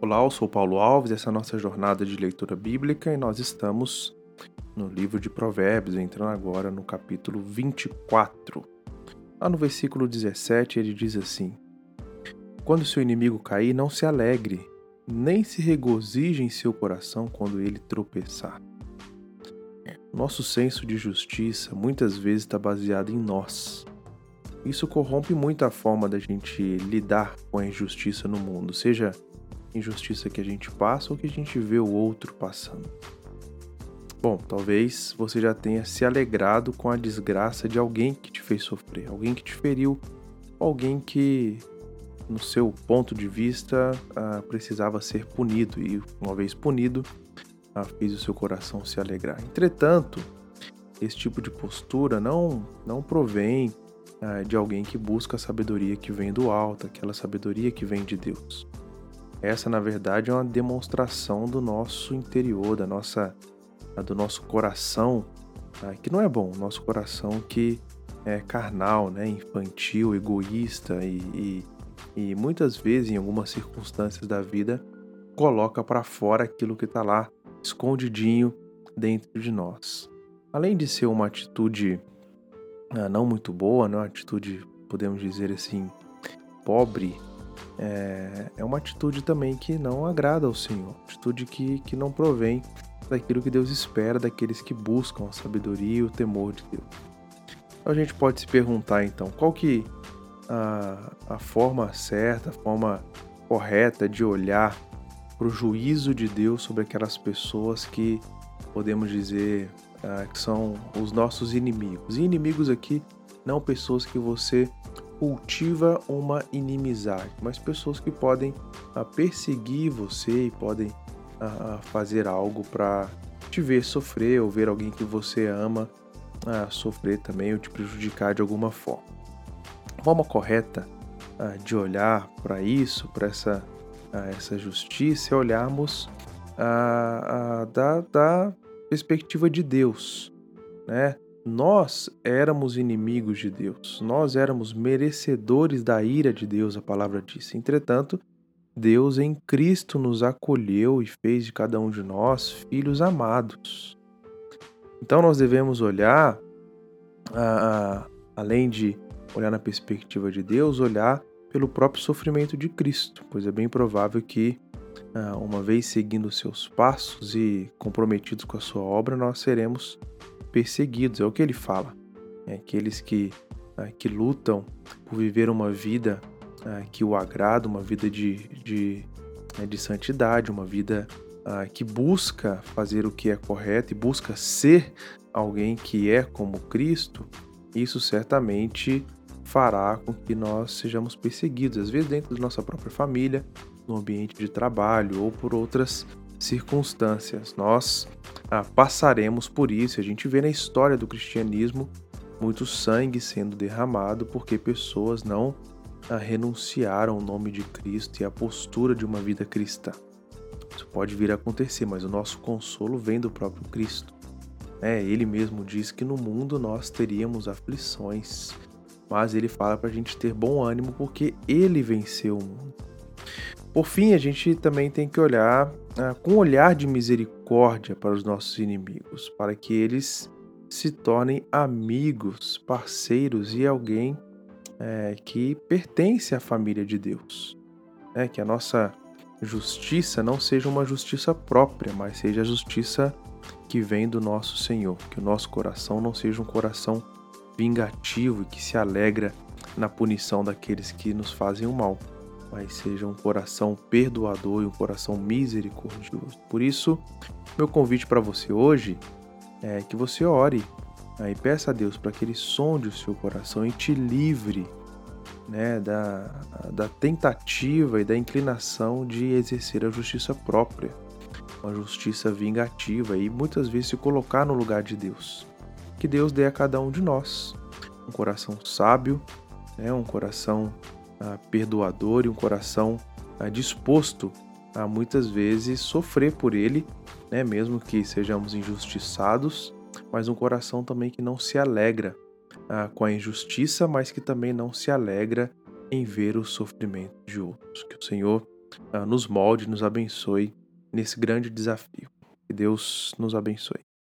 Olá, eu sou Paulo Alves, essa é a nossa jornada de leitura bíblica e nós estamos no livro de Provérbios, entrando agora no capítulo 24. Lá no versículo 17 ele diz assim: Quando seu inimigo cair, não se alegre, nem se regozije em seu coração quando ele tropeçar. Nosso senso de justiça muitas vezes está baseado em nós. Isso corrompe muito a forma da gente lidar com a injustiça no mundo, seja injustiça que a gente passa ou que a gente vê o outro passando. Bom, talvez você já tenha se alegrado com a desgraça de alguém que te fez sofrer, alguém que te feriu, alguém que, no seu ponto de vista, ah, precisava ser punido e, uma vez punido, ah, fez o seu coração se alegrar. Entretanto, esse tipo de postura não, não provém ah, de alguém que busca a sabedoria que vem do alto, aquela sabedoria que vem de Deus. Essa, na verdade, é uma demonstração do nosso interior, da nossa, do nosso coração, tá? que não é bom, nosso coração que é carnal, né? infantil, egoísta e, e, e muitas vezes, em algumas circunstâncias da vida, coloca para fora aquilo que está lá escondidinho dentro de nós. Além de ser uma atitude ah, não muito boa, né? uma atitude, podemos dizer assim, pobre, é, é uma atitude também que não agrada ao Senhor, atitude que, que não provém daquilo que Deus espera daqueles que buscam a sabedoria e o temor de Deus. Então a gente pode se perguntar então, qual que a, a forma certa, a forma correta de olhar para o juízo de Deus sobre aquelas pessoas que podemos dizer uh, que são os nossos inimigos. E inimigos aqui não pessoas que você cultiva uma inimizade, mas pessoas que podem uh, perseguir você e podem uh, fazer algo para te ver sofrer ou ver alguém que você ama sofrer também ou te prejudicar de alguma forma. A forma correta de olhar para isso, para essa, essa justiça, é olharmos da, da perspectiva de Deus, né? Nós éramos inimigos de Deus, nós éramos merecedores da ira de Deus, a palavra diz. Entretanto, Deus em Cristo nos acolheu e fez de cada um de nós filhos amados. Então nós devemos olhar, além de olhar na perspectiva de Deus, olhar pelo próprio sofrimento de Cristo, pois é bem provável que, uma vez seguindo seus passos e comprometidos com a sua obra, nós seremos perseguidos, é o que ele fala. É aqueles que, é, que lutam por viver uma vida é, que o agrada, uma vida de, de, é, de santidade, uma vida que busca fazer o que é correto e busca ser alguém que é como Cristo, isso certamente fará com que nós sejamos perseguidos, às vezes dentro da nossa própria família, no ambiente de trabalho ou por outras circunstâncias. Nós ah, passaremos por isso. A gente vê na história do cristianismo muito sangue sendo derramado porque pessoas não ah, renunciaram ao nome de Cristo e à postura de uma vida cristã. Isso pode vir a acontecer, mas o nosso consolo vem do próprio Cristo. É, ele mesmo diz que no mundo nós teríamos aflições, mas ele fala para a gente ter bom ânimo porque ele venceu o mundo. Por fim, a gente também tem que olhar com um olhar de misericórdia para os nossos inimigos, para que eles se tornem amigos, parceiros e alguém é, que pertence à família de Deus. É, que a nossa justiça não seja uma justiça própria, mas seja a justiça que vem do nosso Senhor. Que o nosso coração não seja um coração vingativo e que se alegra na punição daqueles que nos fazem o mal mas seja um coração perdoador e um coração misericordioso. Por isso, meu convite para você hoje é que você ore né, e peça a Deus para que Ele sonde o seu coração e te livre né, da, da tentativa e da inclinação de exercer a justiça própria, uma justiça vingativa e muitas vezes se colocar no lugar de Deus. Que Deus dê a cada um de nós um coração sábio, né, um coração ah, perdoador e um coração ah, disposto a muitas vezes sofrer por ele, né, mesmo que sejamos injustiçados, mas um coração também que não se alegra ah, com a injustiça, mas que também não se alegra em ver o sofrimento de outros. Que o Senhor uh, nos molde, nos abençoe nesse grande desafio. Que Deus nos abençoe.